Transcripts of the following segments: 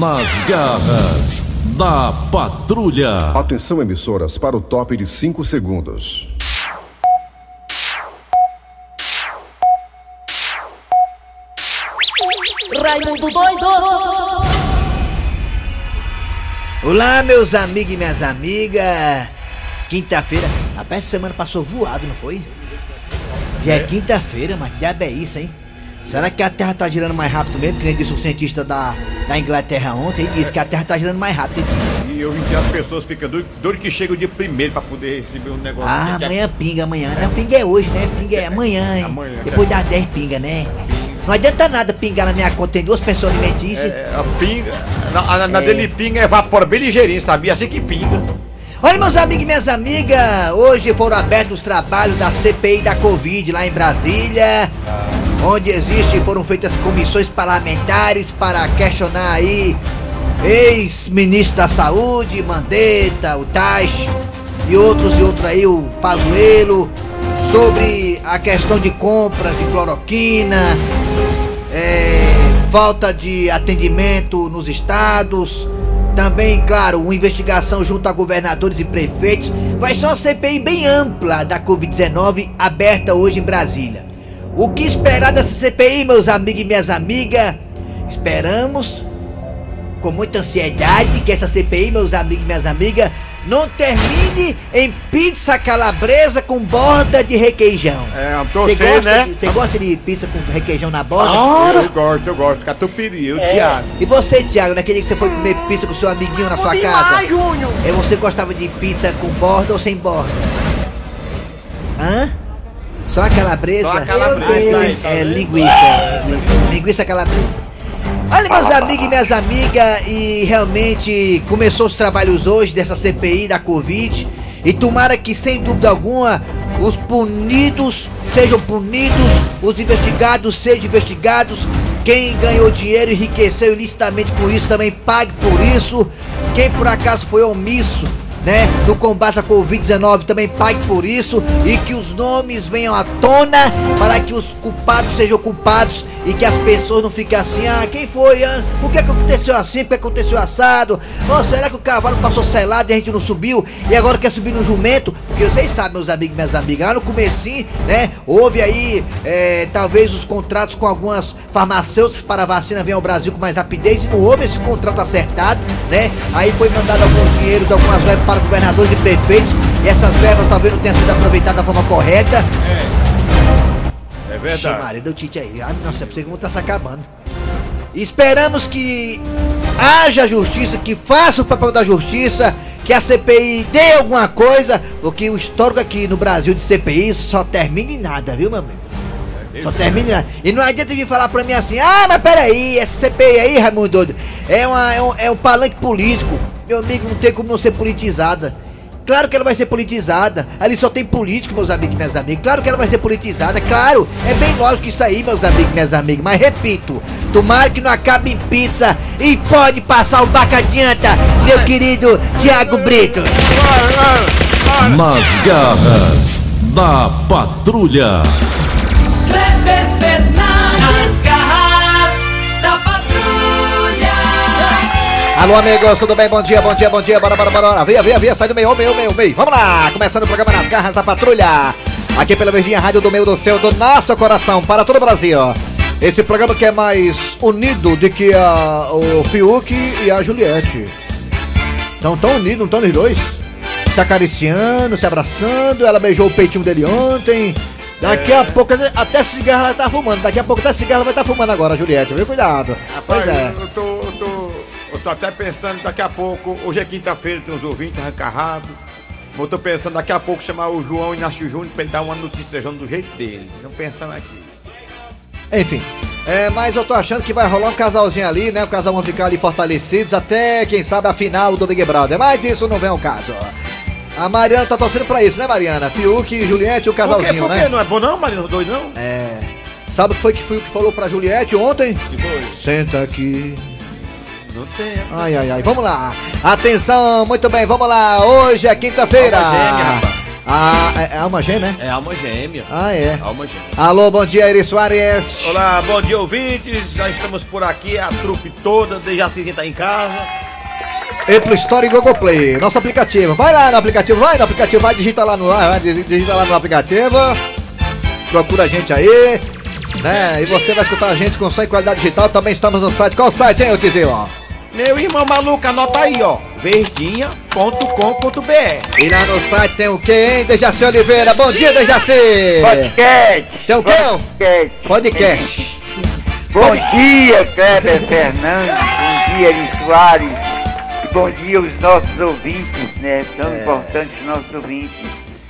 Nas garras da patrulha. Atenção, emissoras, para o top de 5 segundos. Raimundo doido! Olá, meus amigos e minhas amigas. Quinta-feira. Rapaz, essa semana passou voado, não foi? Já é, quinta-feira, mas diabo é isso, hein? Será que a Terra tá girando mais rápido mesmo? Que nem disse o cientista da, da Inglaterra ontem. Ele disse que a Terra tá girando mais rápido. Ele disse. E eu vi que as pessoas ficam doido que chega o dia primeiro pra poder receber um negócio. Ah, amanhã pinga, amanhã. Não, pinga é hoje, né? Pinga é amanhã, hein? Amanhã, Depois é. das 10 pinga, né? Não adianta nada pingar na minha conta, tem duas pessoas alimentícias. É, a pinga. Na, a- na É. dele pinga evapora bem ligeirinho, sabia? Assim que pinga. Olha, meus amigos e minhas amigas, hoje foram abertos os trabalhos da CPI da Covid lá em Brasília, onde existe, foram feitas comissões parlamentares para questionar aí ex-ministro da Saúde, Mandetta, o Taish e outros e outros aí, o Pazuello, sobre a questão de compra de cloroquina, é, falta de atendimento nos estados. Também, claro, uma investigação junto a governadores e prefeitos. Vai ser uma CPI bem ampla da Covid-19 aberta hoje em Brasília. O que esperar dessa CPI, meus amigos e minhas amigas? Esperamos com muita ansiedade que essa CPI, meus amigos e minhas amigas, não termine em pizza calabresa com borda de requeijão. É, Você torcer, gosta, né? de, você gosta de pizza com requeijão na borda? Eu gosto, eu gosto. Catupiry, eu Thiago. E você, Thiago, naquele dia que você foi comer pizza com seu amiguinho na sua casa? É, você gostava de pizza com borda ou sem borda? Hã? Só a calabresa? Só a calabresa, tá é linguiça, linguiça, linguiça calabresa. Olha, meus amigos e minhas amigas, e realmente começou os trabalhos hoje dessa CPI da Covid. E tomara que, sem dúvida alguma, os punidos sejam punidos, os investigados sejam investigados. Quem ganhou dinheiro e enriqueceu ilicitamente com isso também pague por isso. Quem por acaso foi omisso né, no combate à Covid-19 também pague por isso e que os nomes venham à tona para que os culpados sejam culpados e que as pessoas não fiquem assim, ah, quem foi? Ah, por que, que aconteceu assim? Por que aconteceu assado? Oh, será que o cavalo passou selado e a gente não subiu e agora quer subir no jumento? Porque vocês sabem, meus amigos e minhas amigas, lá no comecinho, né, houve aí é, talvez os contratos com algumas farmacêuticas para a vacina venham ao Brasil com mais rapidez e não houve esse contrato acertado, né? Aí foi mandado alguns dinheiros, algumas verbas para governadores e prefeitos e essas verbas talvez não tenham sido aproveitadas da forma correta. É Vixe, verdade. Maria, deu tite aí. Ai, nossa, é pra você que tá se acabando. Esperamos que haja justiça, que faça o papel da justiça, que a CPI dê alguma coisa, porque o histórico aqui no Brasil de CPI só termina em nada, viu, meu amigo? Só termina em nada. E não adianta vir falar pra mim assim, ah, mas peraí, essa CPI aí, Raimundo Doido, é, uma, é, um, é um palanque político. Meu amigo, não tem como não ser politizada. Claro que ela vai ser politizada. Ali só tem político, meus amigos e minhas amigas. Claro que ela vai ser politizada. Claro, é bem lógico isso aí, meus amigos e minhas amigas. Mas repito, tomara que não acabe em pizza. E pode passar o baca adianta, meu querido Tiago Brito. Nas garras da patrulha. Alô, amigos, tudo bem? Bom dia, bom dia, bom dia. Bora, bora, bora. Via, via, via. Sai do meio, meio, meio, meio. Vamos lá. Começando o programa Nas Garras da Patrulha. Aqui pela Verdinha Rádio do meio do céu, do nosso coração, para todo o Brasil. Esse programa que é mais unido do que a, o Fiuk e a Juliette. Não tão unidos, não estão os dois? Se acariciando, se abraçando. Ela beijou o peitinho dele ontem. Daqui a pouco, até cigarro ela tá fumando. Daqui a pouco até cigarro ela vai estar fumando agora, Juliette. Viu? Cuidado. Rapaz, pois é. eu, tô, eu, tô, eu tô até pensando daqui a pouco, hoje é quinta-feira, tem uns ouvintes arrancarrados. Eu tô pensando daqui a pouco chamar o João Inácio Júnior pra ele dar uma notícia do jeito dele. Não pensando aqui. Enfim. É, mas eu tô achando que vai rolar um casalzinho ali, né? O casal vão ficar ali fortalecidos até, quem sabe, a final do Big Brother. Mas isso não vem ao caso. A Mariana tá torcendo pra isso, né, Mariana? Fiuk e Juliette, o Por quê? casalzinho, Por quê? né? Não é bom não, Marino? Doido não? É. Sabe o que foi que Fiuk falou pra Juliette ontem? Que foi? Senta aqui. Não tem. Ai, ai, ai. Vamos lá. Atenção, muito bem, vamos lá. Hoje é quinta-feira. Alma gêmea, rapaz. Ah, é, é alma gêmea, né? É alma gêmea. Ah, é. Alma gêmea. Alô, bom dia, Eri Soares. Olá, bom dia ouvintes. Já estamos por aqui, a trupe toda, desde assim tá em casa. Apple Store e Google Play, nosso aplicativo. Vai lá no aplicativo, vai no aplicativo, vai digita lá no vai, digi- digita lá no aplicativo. Procura a gente aí, né? E você vai escutar a gente com som e qualidade digital. Também estamos no site. Qual o site, hein, Tizinho? Meu irmão maluco, anota aí, ó. verdinha.com.br E lá no site tem o que, hein, Dejaci Oliveira? Bom dia, Dejaci! Podcast. Tem o quê? Podcast. Podcast. Bom Pode- dia, Kleber Fernandes. Bom dia, Eri Soares. E bom dia aos nossos ouvintes, né? Tão É. importantes nossos ouvintes.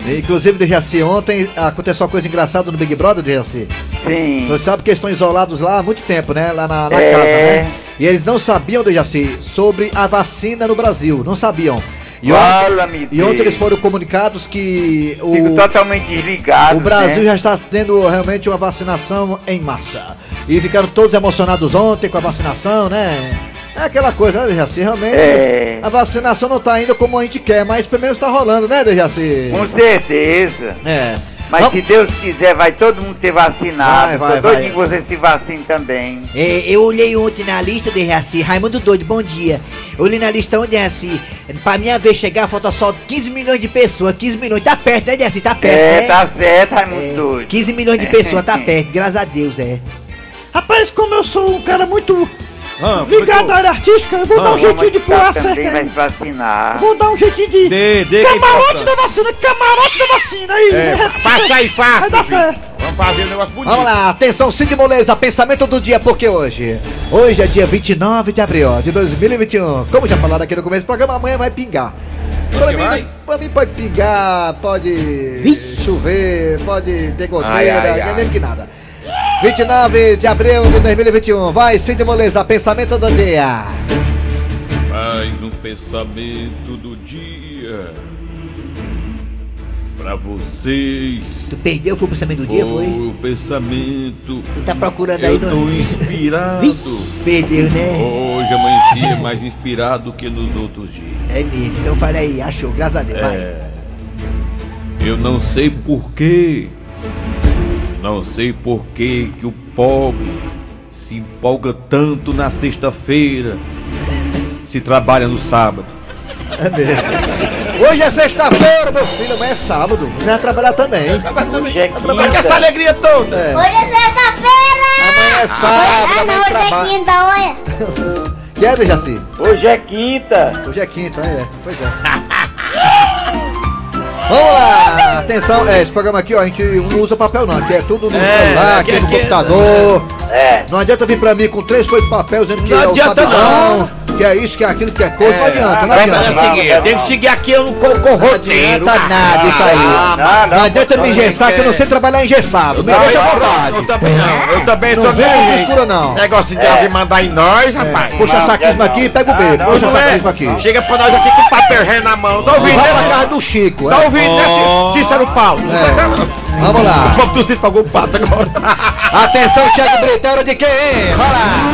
Inclusive, Dejaci, ontem aconteceu uma coisa engraçada no Big Brother, Dejaci. Sim. Você sabe que eles estão isolados lá há muito tempo, né? Lá na, na É. casa, né? E eles não sabiam, Dejaci, sobre a vacina no Brasil. Não sabiam. E, ontem, e ontem eles foram comunicados que Fico o, totalmente desligado. o Brasil né? já está tendo realmente uma vacinação em massa. E ficaram todos emocionados ontem com a vacinação, né? É aquela coisa, né, Dejaci? Realmente, É. a vacinação não está indo como a gente quer, mas pelo menos está rolando, né, Dejaci? Com certeza. É. Mas Vamos- se Deus quiser, vai todo mundo ser vacinado. Vai, vai, Tô vai. doidinho que você se vacine também. É, eu olhei ontem na lista de Reaci, Raimundo Doido, bom dia. Eu olhei na lista onde Reaci, pra minha vez chegar, falta só 15 milhões de pessoas, 15 milhões, tá perto, né, Reaci? Tá perto, É, né? tá certo, É, Raimundo Doido. 15 milhões de pessoas, tá perto, graças a Deus, é. Rapaz, como eu sou um cara muito Ah, ligado à área artística, eu vou dar um jeitinho de pular cerca vai vacinar. Vou dar um jeitinho de. Dê, dê que é Camarote da vacina, camarote da vacina aí. É, passa aí fácil. Vai dar certo. Vamos fazer um negócio bonito. Vamos lá, atenção, Cid Moleza, pensamento do dia, porque hoje? Hoje é dia 29 de abril de 2021. Como já falaram aqui no começo do programa, amanhã vai pingar. Pra mim, pra mim pode pingar, pode chover, pode ter goteira, Ai, ai, não é ai. que nada. 29 de abril de 2021, vai, Cid Moleza, pensamento do dia. Mais um pensamento do dia. Pra vocês. Tu perdeu, foi o pensamento do dia, foi? O pensamento. Tu tá procurando aí Eu tô inspirado. Perdeu, né? Hoje amanheci mais inspirado que nos outros dias. É mesmo, então fala aí, achou, graças a Deus, vai. Eu não sei porquê. Não sei porquê que o pobre se empolga tanto na sexta-feira. Se trabalha no sábado. É mesmo. Hoje é sexta-feira, meu filho, amanhã é sábado. Você vai trabalhar também. Hoje é Mas que essa alegria toda. É. Hoje é sexta-feira! Amanhã é sábado, Ah, amanhã não, hoje é trabalha. quinta, olha! Que é, Dejaci? Hoje é quinta. Hoje é quinta, é. Pois é. Vamos lá! Atenção, é, esse programa aqui, ó, a gente não usa papel não, aqui é tudo no É, celular, aqui aqui no é- computador. É. Não adianta vir pra mim com três folhas de papel dizendo que Não é o adianta sabidão, que é isso, que é aquilo, que é coisa, não adianta, não é adianta. o seguinte, eu tenho que seguir aqui, eu não corro Não adianta nada isso aí. Não, Não adianta me engessar que eu não sei trabalhar engessado. Me deixa à Eu vontade. também não. Eu também Não sou com desse frescura não. Negócio de alguém mandar em nós, rapaz. Puxa Não, saquismo não. aqui e pega o beijo. não, Puxa Não é? saquismo aqui. Chega pra nós aqui com papel ré na mão. Tá ouvindo, Vai pra né? casa do Chico. Tá é. ouvindo, né, Cí- Cícero Paulo? É. Vamos lá. Como tu Cícero pagou o pato agora. Atenção, Thiago Brito, é de quem? Vai lá.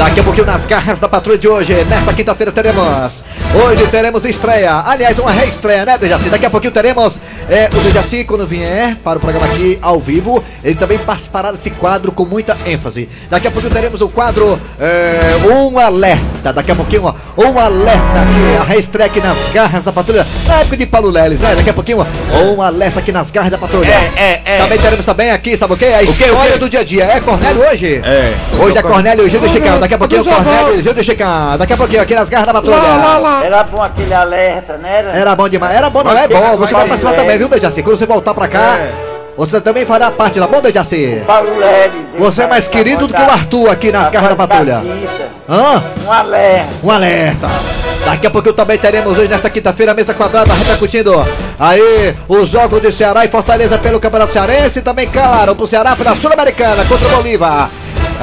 Daqui a pouquinho nas garras da patrulha de hoje, nesta quinta-feira teremos. Hoje teremos estreia, aliás, uma reestreia, né, Dejaci? Daqui a pouquinho teremos é, o Dejaci, quando vier para o programa aqui ao vivo, ele também participará desse quadro com muita ênfase. Daqui a pouquinho teremos o quadro é, Um Alerta. Daqui a pouquinho, ó, um alerta aqui, a reestreia aqui nas garras da patrulha, na época de Paulo Leles, né? Daqui a pouquinho, ó, um alerta aqui nas garras da patrulha. É, é, é. Também teremos também aqui, sabe o quê? A quê, o história quê? do dia a dia. É Cornélio hoje? É. Hoje é Cornélio e Gil do Chicão. Daqui a pouquinho o Cornélio Gil do Chicão. Daqui a pouquinho aqui nas garras da patrulha. Era bom aquele alerta, né? Era? Era bom demais. Era bom, não é bom. Você vai participar também, viu, Dejaci? Quando você voltar pra cá, você também fará parte lá. Bom, Dejaci? Você é mais querido do que o Arthur aqui nas garras da patrulha. Hã? Um alerta. Um alerta. Daqui a pouquinho também teremos hoje, nesta quinta-feira, a mesa quadrada repercutindo aí os jogos de Ceará e Fortaleza pelo Campeonato Cearense e também, claro, pro Ceará pela Sul-Americana contra o Bolívar.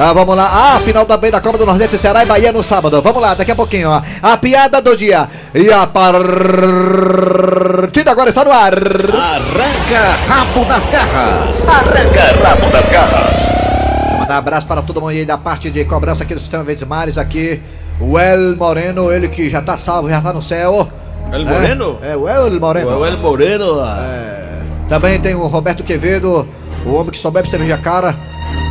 Ah, vamos lá, ah, final também da Copa do Nordeste, Ceará e Bahia no sábado. Vamos lá, daqui a pouquinho, ó. A piada do dia. E a partida agora está no ar. Arranca rabo das garras. Arranca rabo das garras. Mandar um abraço para todo mundo aí da parte de cobrança aqui do Sistema Verdes Mares aqui. O El Moreno, ele que já tá salvo, já tá no céu. El Moreno? É, é o El Moreno. O El Moreno. É. Também tem o Roberto Quevedo, o homem que só bebe cerveja cara.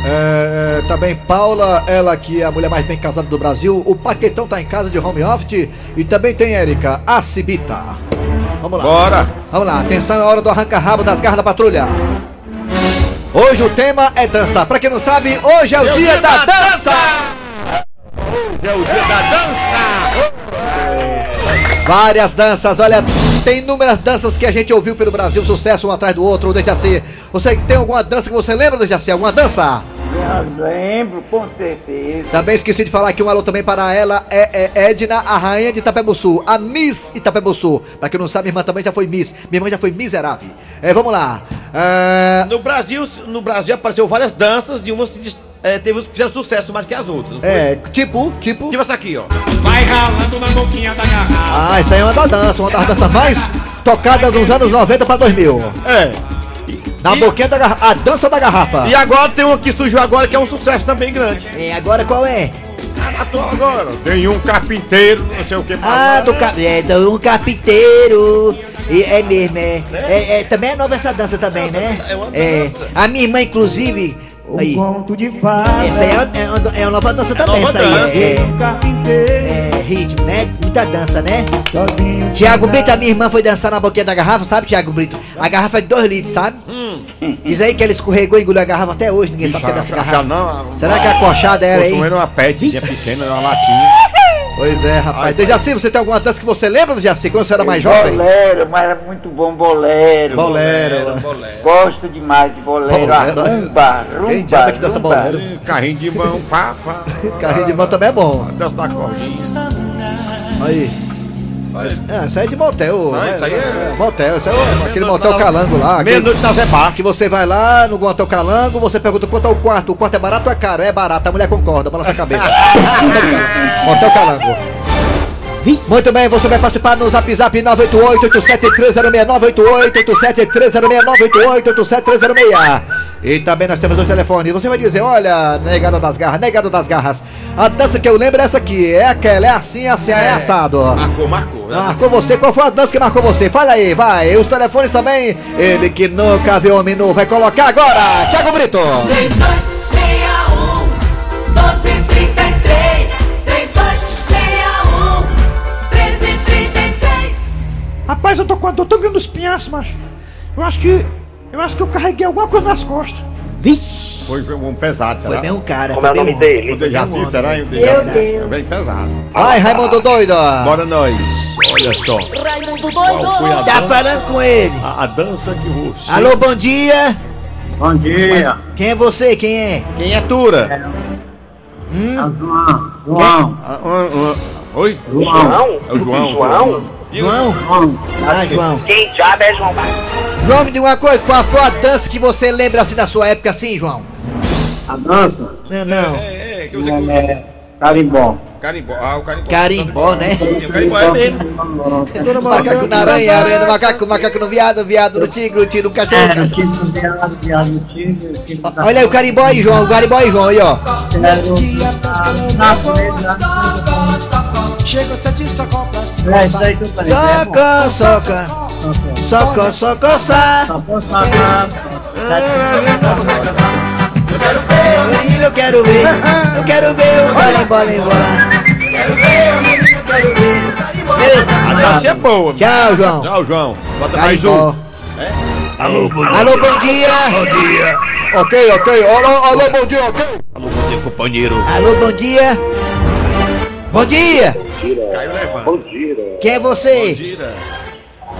É, é, também Paula, ela que é a mulher mais bem casada do Brasil. O Paquetão tá em casa de home office. E também tem Érica, a Cibita. Vamos lá. Bora. Vamos lá, atenção, é hora do arranca-rabo das garras da patrulha. Hoje o tema é dança. Pra quem não sabe, hoje é o dia, da, dança. É o dia da dança. Várias danças, olha, tem inúmeras danças que a gente ouviu pelo Brasil, sucesso um atrás do outro, desde assim. Você tem alguma dança que você lembra, desde assim? Alguma dança? Eu lembro, com certeza. Também esqueci de falar aqui um alô também para ela, é, é Edna, a rainha de Itapebuçu, a Miss Itapebuçu. Pra quem não sabe, minha irmã também já foi Miss, minha irmã já foi miserável. É, vamos lá. É, No Brasil, no Brasil apareceu várias danças e umas se dis- é, teve uns que fizeram sucesso mais que as outras. é, tipo, tipo. Tipo essa aqui, ó. Vai ralando na boquinha da garrafa. Ah, isso aí é uma das danças, uma das danças mais tocadas dos anos 90 para 2000. É. Na boquinha da garrafa, a dança da garrafa. E agora tem um que surgiu agora que é um sucesso também grande. É, agora qual é? Atual agora. Tem um carpinteiro, não sei o que. Ah, do, cap... é, do um carpinteiro. E é mesmo, é. é. é, Também é nova essa dança também, né? É uma É. dança. A minha irmã, inclusive. Aí. Conto de fada. Essa aí é, é, uma- é uma nova dança também, nova essa aí. dança. É, Carpinteiro. é, é ritmo, né? Muita dança, né? Sozinho. Tiago Brito, a minha irmã foi dançar na boquinha da garrafa, sabe, Tiago Brito? A garrafa é de 2 litros, sabe? Diz aí que ela escorregou e engoliu a garrafa até hoje, ninguém sabe o que é dessa já garrafa. não. Será que é a coxada é ela aí? Consumindo uma petzinha pequena, uma latinha. Pois é, rapaz. Dejaci, você tem alguma dança que você lembra, Dejaci, quando você era mais jovem? Bolero, mas era muito bom bolero. Bolero. Gosto demais de bolero. Bolero. A rumba, rumba. Quem diabo é que dança bolero? Carrinho de mão, pá, pá. Carrinho de mão também é bom. Dança da cordinha. Aí. É, isso aí é de motel. Não, né? isso aí é- Motel, isso é o- aquele motel na- calango lá. Meia-noite na Zé Baixo. Que você vai lá no motel calango, você pergunta quanto é o quarto. O quarto é barato ou é caro? É barato, a mulher concorda, balança a cabeça. motel calango. Muito bem, você vai participar no Zap Zap 988-87306-988-87306-988-87306. E também nós temos dois telefones. Você vai dizer, olha, negada das garras, negada das garras. A dança que eu lembro é essa aqui, é aquela, é assim, é assim, é assado. Marcou, marcou. né? Marcou você? Qual foi a dança que marcou você? Fala aí, vai. E os telefones também. Ele que nunca viu homem nu vai colocar agora. Thiago Brito. 3261 1233 3261 1333 Rapaz, eu tô com a dor tão grande nos pinhaços, macho. Eu acho que. Eu acho que eu carreguei alguma coisa nas costas. Vixe, Foi um pesado, será? foi bem um cara. Como é o nome um- dele? O Dejaci, será? O Meu? Deus. É bem pesado. Vai, Raimundo doido. Bora nós. Olha só. Raimundo doido a Tá dança, falando com ele. a, a dança que você... Alô, bom dia. Bom dia. Quem é você? Quem é? Quem é Tura? Hum? João. João. Ah, ah, ah. Oi? João. É o João. João? João? João. Ah, João. Quem diabo é João Marcos? João, me diga uma coisa. Qual foi a dança que você lembra assim da sua época assim, João? A dança Não, não. É, é, que você... é carimbó. Carimbó. Ah, o carimbó. Carimbó, né? O carimbó é mesmo. Macaco na aranha, aranha no macaco, macaco no viado, viado no tigre, o tigre no cachorro. É, tigre, viado, viado, no tigre, Olha aí o carimbó aí, João. O carimbó aí, João. Aí, ó. Chega, sete, soca pra cima É, isso aí que eu falei. Soca, soca. Soca, soca, sa. É, menino, eu quero ver. Eu quero ver o carimbó lá embolar. Quero ver, o menino, eu quero ver. A dança é boa. Tchau, João. Tchau, João. Bota mais Carimbó. um. Alô, bom dia. Alô, bom dia. Bom dia. Ok, ok. Alô, alô, bom dia, ok. Alô, bom dia, companheiro. Alô, bom dia. Bom dia. Caiu levando. Bom dia. Quem é você? Tira.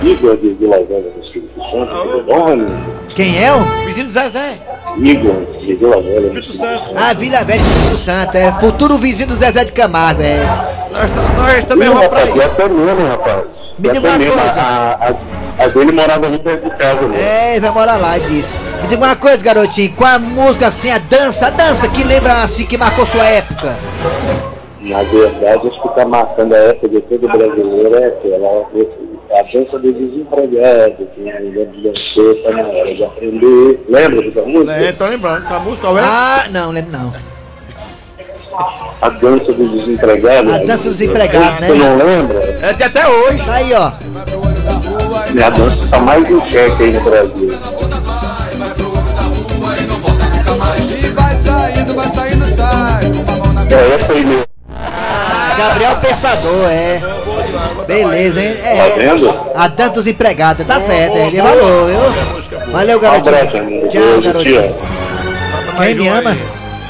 Igor de Vila Velha do Espírito Santo. Quem é? o? Vizinho do Zezé. Igor de Vila Velha do Espírito Santo. Ah, Vila Velha do Espírito Santo. É futuro vizinho do Zezé de Camargo, é. Nós, nós também vamos pra rapaz, aí. até mesmo, rapaz. Me diga uma mesmo. coisa. A, a, a dele morava ali perto de casa, né? É, ele vai morar lá, disse. Me diga uma coisa, garotinho. Qual a música assim, a dança, a dança que lembra assim, que marcou sua época? Na verdade, acho que tá marcando a época de todo brasileiro é aquela. A dança do desempregado, que ainda dançou, tá na hora de aprender. Lembra dessa música? É, tô lembrando. Essa música, qual é? Ah, não, lembro não. A dança dos desempregados. A dança dos desempregados, né? Você não lembra? É de até hoje. Tá aí, ó. É a dança que tá mais em xeque aí no Brasil. E vai saindo, vai saindo, sai. É essa aí mesmo. Gabriel Pensador, é. Beleza, hein? Tá É. vendo? A dança dos empregados, tá certo, é. Ele falou, viu? Valeu, abraço, garotinho. Tchau, te garotinho. Quem me ama?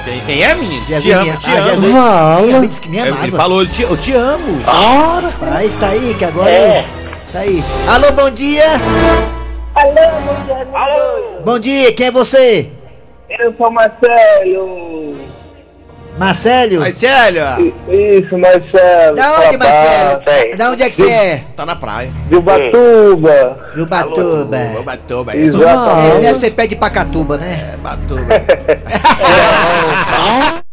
Quem, quem é, menino? Jesus Te amo, me- te ah, amo. Jesus-. Ele disse que me Ele amava. falou, eu te, eu te amo. Rapaz, tá aí, que agora. É. Tá aí. Alô, bom dia. Alô, bom dia, Alô. Bom dia, quem é você? Eu sou Marcelo. Marcelo? Marcelo, Isso, Marcelo. Da onde, Papai. Marcelo? Da onde é que você é? tá na praia. De Ubatuba. Do Batuba. Ô, Batuba, é Exatamente. É, deve ser pé de Pacatuba, né? Batuba.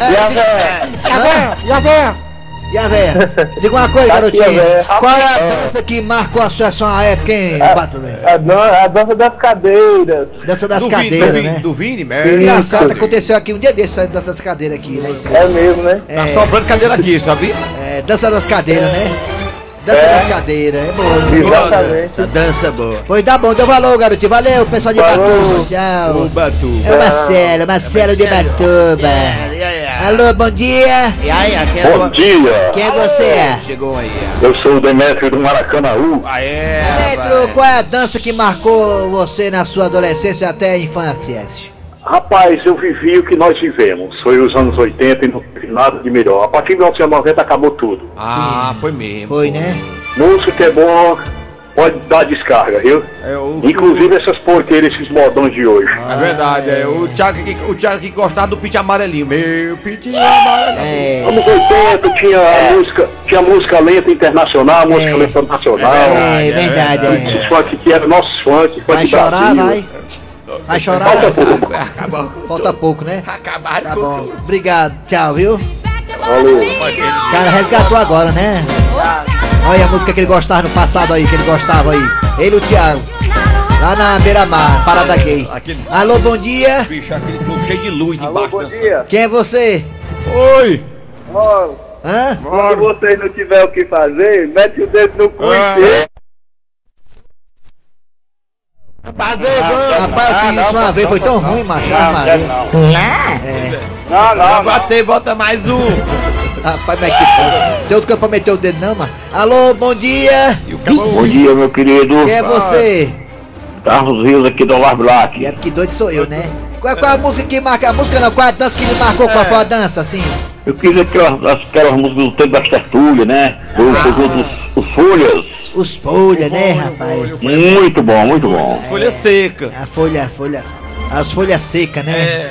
E a véia? Hã? E a véia? E a véia? Diga uma coisa, Tá garotinho. a. Qual é a dança que marcou a sua sua época, hein? A, dan- a dança das cadeiras. Dança das do Vini, cadeiras, do Vini, né? do Vini, merda. Engraçado, aconteceu aqui um dia desses, essa dança das cadeiras aqui, né? É mesmo, né? Tá É, sobrando cadeira aqui, sabia? é, dança das cadeiras, né? Dança É. das cadeiras, é bom. Exatamente. Essa dança boa. Pois dá bom, deu valor, garotinho. Valeu, pessoal de. Batuba. O Tchau. Batuba. É o Marcelo, Marcelo de Batuba. Alô, bom dia. E aí, aqui é Bom do... dia, Quem é você? Chegou aí. eu sou o Demétrio do Maracanaú. Aê, Pedro, qual é a dança que marcou você na sua adolescência até a infância? Rapaz, eu vivi o que nós vivemos. Foi os anos 80 e não teve nada de melhor. A partir de 1990 acabou tudo. Ah, foi mesmo. Foi, né? Música é bom, pode dar descarga, viu? É, o, Inclusive essas porqueiras, esses modões de hoje. É verdade, é. O Thiago que, o Thiago que gostava do pitch amarelinho. Meu pitch amarelinho. É. Anos 80 tinha a música, tinha música lenta internacional, música É. lenta nacional. É verdade, Esses é. funk que eram nossos funk, Vai funk chorar, Brasil. vai? Vai chorar? Falta pouco. Acabou Falta pouco, né? Acabaram Tá bom. tudo. Obrigado, tchau, viu? Valeu. O cara resgatou agora, né? Olha a música que ele gostava no passado aí, que ele gostava aí. Ele e o Thiago. Lá na beira-mar, parada gay. Aquele Alô, bom dia. bicho, aquele clube cheio de luz Alô, bom dançando. dia. Quem é você? Oi! Ó, Hã? quando vocês não tiverem o que fazer, mete o dedo no cu Ah. e deixa. Rapaz, eu fiz isso uma vez, foi tão ruim, macho. Ah, Maria. É. Não, não, não. Botei, bota mais um. Rapaz, mas que foda. Tem outro que eu pra meter o dedo não, mano. Alô, bom dia. E o cabo... Bom dia, meu querido. Quem é você? Carlos Rios aqui do Lar E Black. é porque doido sou eu, né? Qual, qual a música que marca? A música não, qual a dança que me marcou? Qual foi a dança, assim? Eu quis aquelas, aquelas músicas do tempo das tertúlias, né? Os, os, os, os Folhas. Os folhas, né, rapaz? Muito bom, muito bom. Folha seca. A folha, a folha. As folhas secas, né? É.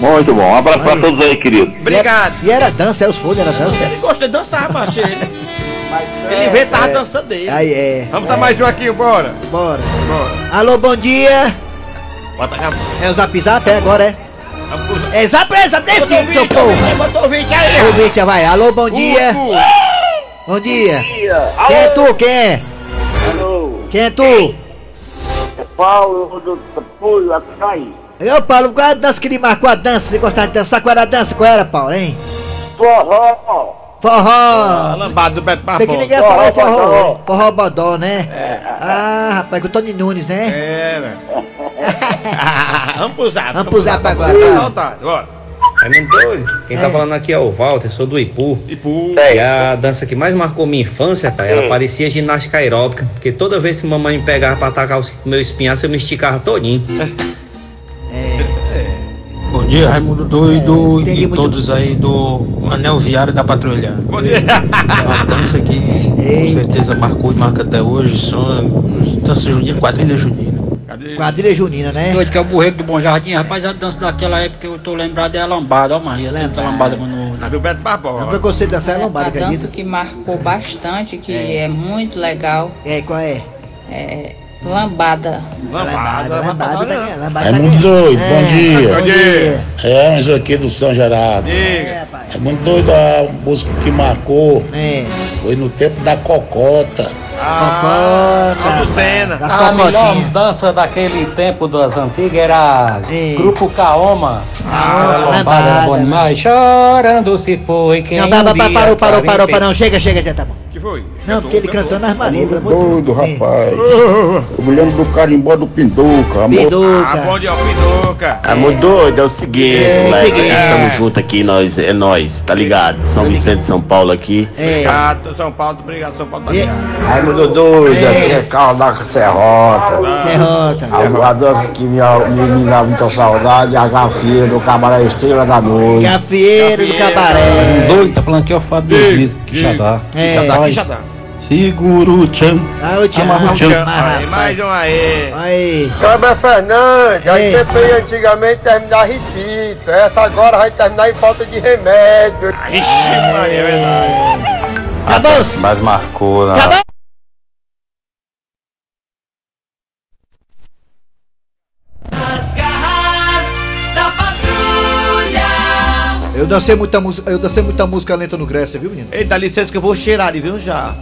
Muito bom. Um abraço pra todos aí, querido. Obrigado. E era dança, é os folhas, era dança. Ele gosta de dançar, macho. Ele, ele inventava a dança dele. Aí é. Vamos dar mais um aqui, bora. Bora. Bora. Alô, bom dia. Bota a É o zap zap, é agora, é? É zap, é zap, é sim, seu povo. Botou o vídeo aí. Vai. Alô, bom dia. Uh, Bom dia. Dia. Quem é tu? Quem é? Alô, Quem é tu? É Paulo do Tapulho, Açaí. Eu, Paulo, qual é a dança que ele marcou a dança? Você gostava de dançar? Qual era a dança? Qual era, Paulo, hein? Forró. Forró. lambado do Beto Sei que Barbosa. ninguém Forró forró. bodó. Forró bodó, né? Ah, rapaz, com o Tony Nunes, né? Era. Vamos pro zap. Vamos pro zap agora, Vamos tá? bora. É muito doido. Quem É. tá falando aqui é o Walter, sou do Ipu. E pu. E a dança que mais marcou minha infância, pai, ela parecia ginástica aeróbica. Porque toda vez que mamãe me pegava pra atacar o meu espinhaço, eu me esticava todinho. Bom dia, Raimundo Doido É, e muito todos aí do Anel Viário da Patrulha. Bom dia. É uma dança que com certeza marcou e marca até hoje. São dança junina, quadrilha junina. Cadê? Quadrilha junina, né? Doido que é o burrego do Bom Jardim, rapaz, a dança daquela época que eu tô lembrado é a lambada, ó Maria, sempre a lambada no, na Do Beto Barbosa. preconceito dançar é a lombada, dança acredita? que marcou bastante, que é, muito legal, É, qual é? é lambada. Lambada, lambada, da- lambada. É muito doido, bom dia. Bom dia. É Ângelo aqui do São Gerardo. É, rapaz. É muito doido a música que marcou. É. Foi no tempo da cocota. Cocota. Aldo Senna. Das A melhor dança daquele tempo das antigas era Grupo Kaoma. Ah, era lombada, era bom demais. Chorando se foi quem Não, um parou, parou, parou, em parou, não. Chega, chega, já tá bom. que foi? Não, porque ele cantando as pelo amor Doido, rapaz. Eu me lembro do carimbó do Pinduca, amor. Ah, bom dia, Pinduca. Amor doido, é o seguinte, É, moleque, seguinte. nós estamos juntos aqui, nós, é nós, tá ligado? São Vicente, São Paulo aqui. É. Obrigado, São Paulo, obrigado, São Paulo. Tá ligado. Raimundo doido, aqui é carro da Serrota. Serrota. A a dança que me, me, me dá muita saudade, a gafia do cabaré Estrela da Noite. Gafieiro do cabaré. Doido, tá falando aqui é o Fábio Vitor, Quixadá. É. Quixadá, Nós, Quixadá. Segura o tchan. Ah, o tchan. Amarra o tchan. Aí, mais um aí. Aí. Kleber Fernandes, aí sempre antigamente terminava em pizza, essa agora vai terminar em falta de remédio. Ixi, Maria, é verdade. A mais marcou Acabou. Patrulha. Eu dancei muita música, eu dancei muita música lenta no Grécia, viu, menino? Ei, dá licença que eu vou cheirar ali, viu, já.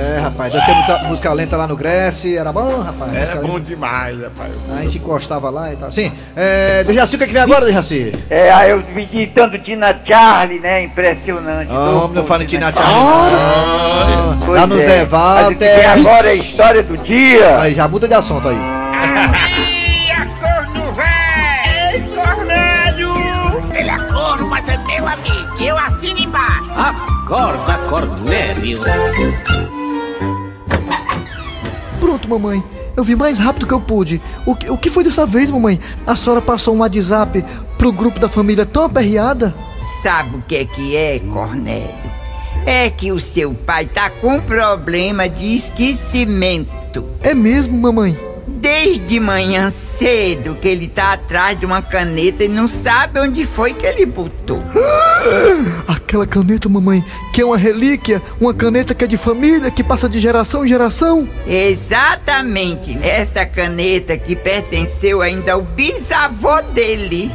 É, rapaz, dancei muita música lenta lá no Grécia, era bom, rapaz. Era bom lenta. demais, rapaz. A gente encostava lá e tal. Sim, é. Dejaci, o que é que vem agora, Dejaci? É, aí eu vi tanto Tina Charlie, né? Impressionante. Ah, homem, não fala Tina Charlie, não. Pois Lá no é. Zé tem Walter. agora é a história do dia. Aí, já muda de assunto aí. corno véi! Ei, Cornélio! Ele é corno, mas é meu amigo. Eu assino embaixo. Acorda, Cornélio. Pronto, mamãe. Eu vi mais rápido que eu pude. O que, o que foi dessa vez, mamãe? A senhora passou um WhatsApp pro grupo da família tão aperreada? Sabe o que é que é, Cornélio? É que o seu pai tá com problema de esquecimento. É mesmo, mamãe? Desde manhã cedo que ele tá atrás de uma caneta e não sabe onde foi que ele botou. Aquela caneta, mamãe, que é uma relíquia, uma caneta que é de família, que passa de geração em geração. Exatamente, esta caneta que pertenceu ainda ao bisavô dele.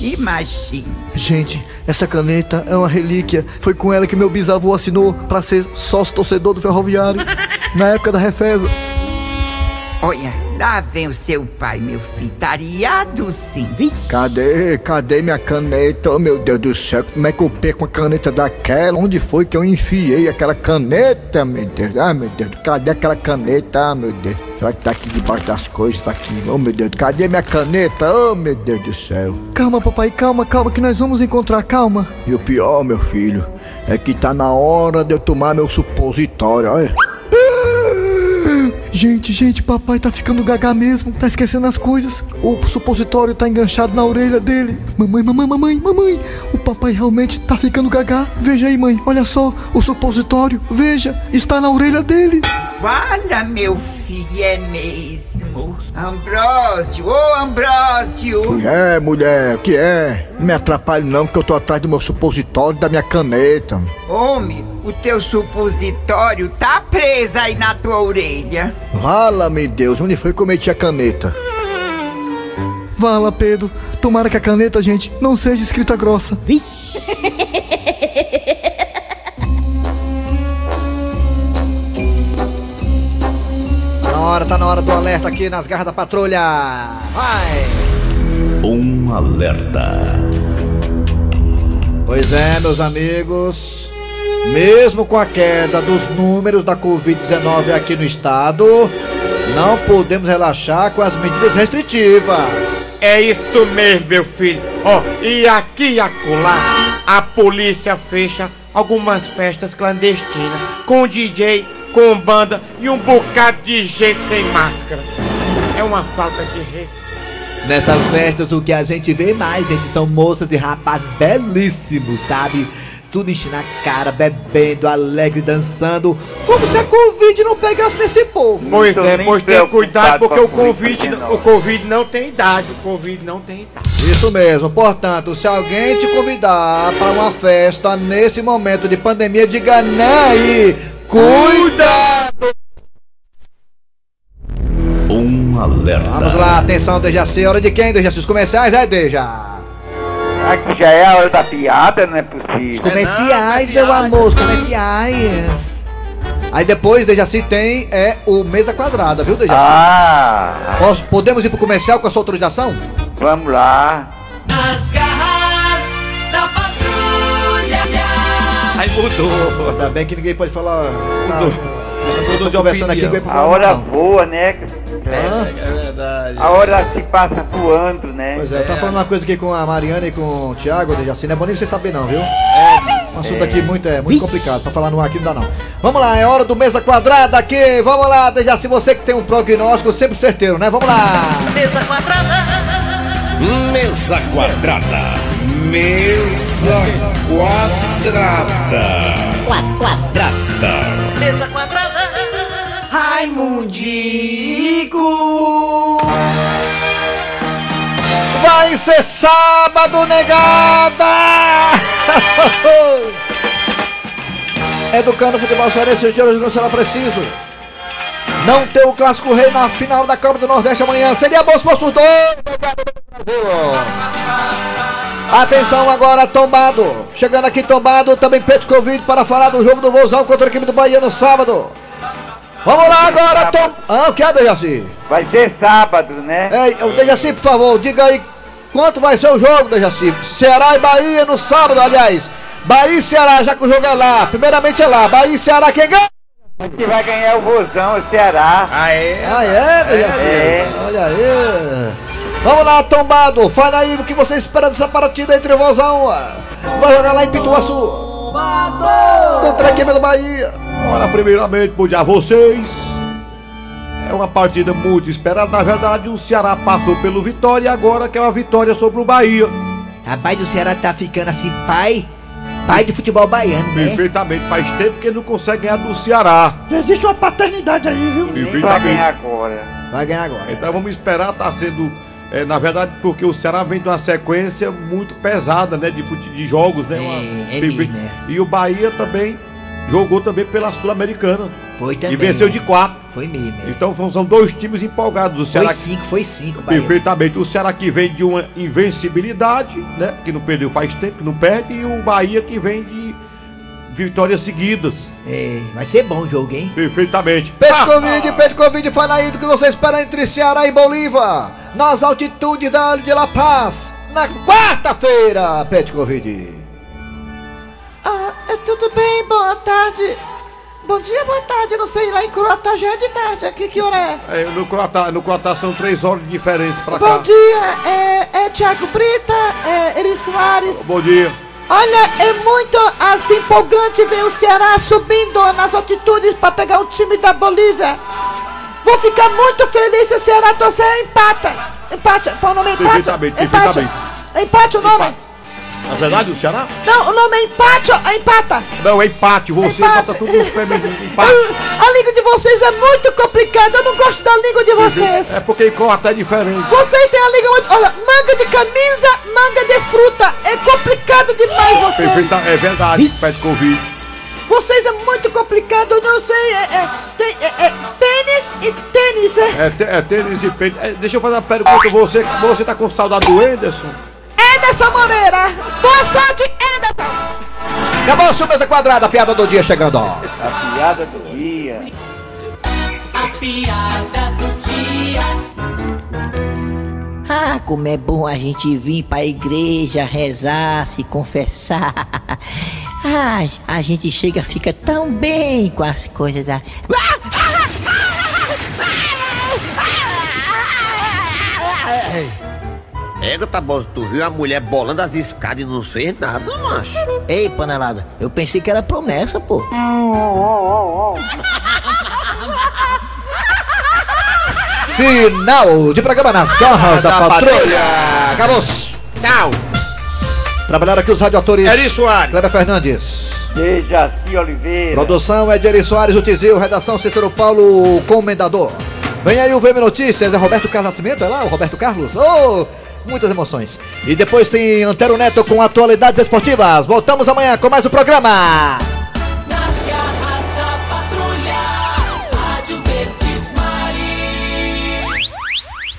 Imagina. Gente, essa caneta é uma relíquia. Foi com ela que meu bisavô assinou pra ser sócio torcedor do ferroviário na época da Refesa. Olha, lá vem o seu pai, meu filho. Tariado sim. Cadê? Cadê minha caneta? Oh, meu Deus do céu, como é que eu perco uma caneta daquela? Onde foi que eu enfiei aquela caneta, meu Deus? Ah, meu Deus, cadê aquela caneta? Ah, meu Deus. Será que tá aqui debaixo das coisas? Tá aqui. Oh, meu Deus, cadê minha caneta? Oh, meu Deus do céu. Calma, papai, calma, calma, que nós vamos encontrar, calma. E o pior, meu filho, é que tá na hora de eu tomar meu supositório, olha. Gente, gente, papai tá ficando gaga mesmo, tá esquecendo as coisas. O supositório tá enganchado na orelha dele. Mamãe, mamãe, mamãe, mamãe, o papai realmente tá ficando gaga. Veja aí, mãe, olha só, o supositório, veja, está na orelha dele. Fala, meu filho, é mesmo. Ambrósio, ô Ambrósio. Que é, mulher, que é? Não me atrapalhe não, que eu tô atrás do meu supositório e da minha caneta. Homem, o teu supositório tá preso aí na tua orelha. Vala-me Deus, onde foi que eu meti a caneta? Vala, Pedro. Tomara que a caneta, gente, não seja escrita grossa. Tá na hora, tá na hora do alerta aqui nas garras da patrulha. Vai! Um alerta. Pois é, meus amigos. Mesmo com a queda dos números da Covid-19 aqui no estado, não podemos relaxar com as medidas restritivas. É isso mesmo, meu filho. Ó, e aqui e acolá, a polícia fecha algumas festas clandestinas, com DJ, com banda e um bocado de gente sem máscara. É uma falta de respeito. Nessas festas, o que a gente vê mais, gente, são moças e rapazes belíssimos, sabe? Tudo enchendo a cara, bebendo, alegre, dançando, como se a Covid não pegasse nesse povo. Pois é, pois tenha cuidado, porque o Covid, o Covid não tem idade, o Covid não tem idade. Isso mesmo, portanto, se alguém te convidar para uma festa nesse momento de pandemia, diga não aí, cuidado! Um alerta. Vamos lá, atenção, Dejaci, hora de quem, Dejaci? Os comerciais, é, Deja? Aqui já é a hora da piada, não é possível. Os comerciais, meu amor, os comerciais. Aí depois, Dejaci, tem é, o Mesa Quadrada, viu, Dejaci? Ah, Posso- podemos ir pro comercial com a sua autorização? vamos lá. Nas Aí mudou. Ainda bem que ninguém pode falar. Mudou. Eu tô conversando aqui, ninguém pode A falar. hora não. voa, né? Hã? É verdade. A hora se passa voando, né? Pois é, eu tava falando uma coisa aqui com a Mariana e com o Thiago, Dejaci, não é bom nem você saber não, viu? Um assunto aqui muito, é, muito complicado, pra falar no ar aqui não dá não. Vamos lá, é hora do Mesa Quadrada aqui, vamos lá, Dejaci, você que tem um prognóstico sempre certeiro, né? Vamos lá! Mesa quadrada. Mesa quadrada. Mesa quadrada. Quadrada. Mesa quadrada. Raimundico. Vai ser sábado, negada! Educando o futebol cearense de hoje não será preciso. Não ter o clássico rei na final da Copa do Nordeste amanhã. Seria bom se fosse os dois. Atenção agora, tombado. Chegando aqui tombado, também Pedro Covid para falar do jogo do Vozão contra a equipe do Bahia no sábado. Vamos lá agora, Tom. Ah, o que é, Dejaci? Vai ser sábado, né? É, o Dejaci, por favor, diga aí quanto vai ser o jogo, Dejaci. Ceará e Bahia no sábado, aliás. Bahia e Ceará, já que o jogo é lá. Primeiramente é lá. Bahia e Ceará, quem ganha? Que vai ganhar o Vozão, o Ceará. Ah, é? Ah, é, Dejaci? É. Olha aí. Vamos lá, tombado. Fala aí o que você espera dessa partida entre o Vozão. Vai jogar lá em Pituaçu. Contra a equipe do Bahia. Olha, primeiramente, bom dia a vocês. É uma partida muito esperada. Na verdade, o Ceará passou pelo Vitória e agora quer uma vitória sobre o Bahia. Rapaz, o Ceará tá ficando assim, pai. Pai de futebol baiano, né? Perfeitamente. Faz tempo que ele não consegue ganhar do Ceará. Já existe uma paternidade aí, viu? Perfeitamente. agora. Vai ganhar agora. Então vamos esperar, tá sendo. É, na verdade, porque o Ceará vem de uma sequência muito pesada, né? De, de jogos, né? Uma- é mesmo, E o Bahia também jogou também pela Sul-Americana. Foi também. E venceu de quatro. Foi mesmo. é. Então são- dois times empolgados. O Foi Ceará cinco, foi cinco, Bahia. Perfeitamente. O Ceará que vem de uma invencibilidade, né? Que não perdeu faz tempo, que não perde, e o Bahia que vem de vitórias seguidas. É, vai ser bom o jogo, hein? Perfeitamente. Pede Covid, pede Covid, fala aí do que você espera entre Ceará e Bolívar, nas altitudes da Ilha de La Paz, na quarta-feira, pede Covid. Ah, é tudo bem, boa tarde. Bom dia, boa tarde. Eu não sei, lá em Croatá já é de tarde. Aqui que hora é? É, no Croatá, no Croatá são três horas diferentes pra Bom cá. dia, é, é Thiago Brita, é Eri Soares. Bom dia. Olha, é muito assim empolgante ver o Ceará subindo nas altitudes para pegar o time da Bolívia. Vou ficar muito feliz se o Ceará torcer empata. Empate, põe o nome empate. Perfeitamente, empate. perfeitamente. Empate o nome. Na verdade, o Ceará? Não, o nome é empate é empata? Não, é empate. Você bota tudo no feminino. Empate. A língua de vocês é muito complicada, eu não gosto da língua de vocês. É porque em Croatá é diferente. Vocês têm a língua muito. Olha, manga de camisa, manga de fruta. É complicado demais vocês. Perfeita, é verdade, pede convite. Vocês é muito complicado, eu não sei. É, é, tem, é, é tênis e tênis, é. É, é tênis e pênis. É, deixa eu fazer uma pergunta. Você, você tá com saudade do Anderson? Dessa maneira. Boa sorte, Anderson. Acabou a sua mesa quadrada, a piada do dia chegando, ó. A piada do dia. A piada do dia. Ah, como é bom a gente vir pra igreja, rezar, se confessar. Ah, a gente chega, fica tão bem com as coisas da. Égua, Tabosa, tu viu a mulher bolando as escadas e não fez nada, macho. Ei, panelada, eu pensei que era promessa, pô. Final de programa nas garras da, Da patrulha. patrulha. Acabou. Tchau. Trabalharam aqui os radioatores. Eri Soares. Kleber Fernandes. Dejaci Oliveira. Produção é de Eri Soares, o Tizil. Redação Cícero Paulo, comendador. Vem aí o VM Notícias. É Roberto Carlos Nascimento, é lá? O Roberto Carlos? Oh, muitas emoções. E depois tem Antero Neto com atualidades esportivas. Voltamos amanhã com mais o programa.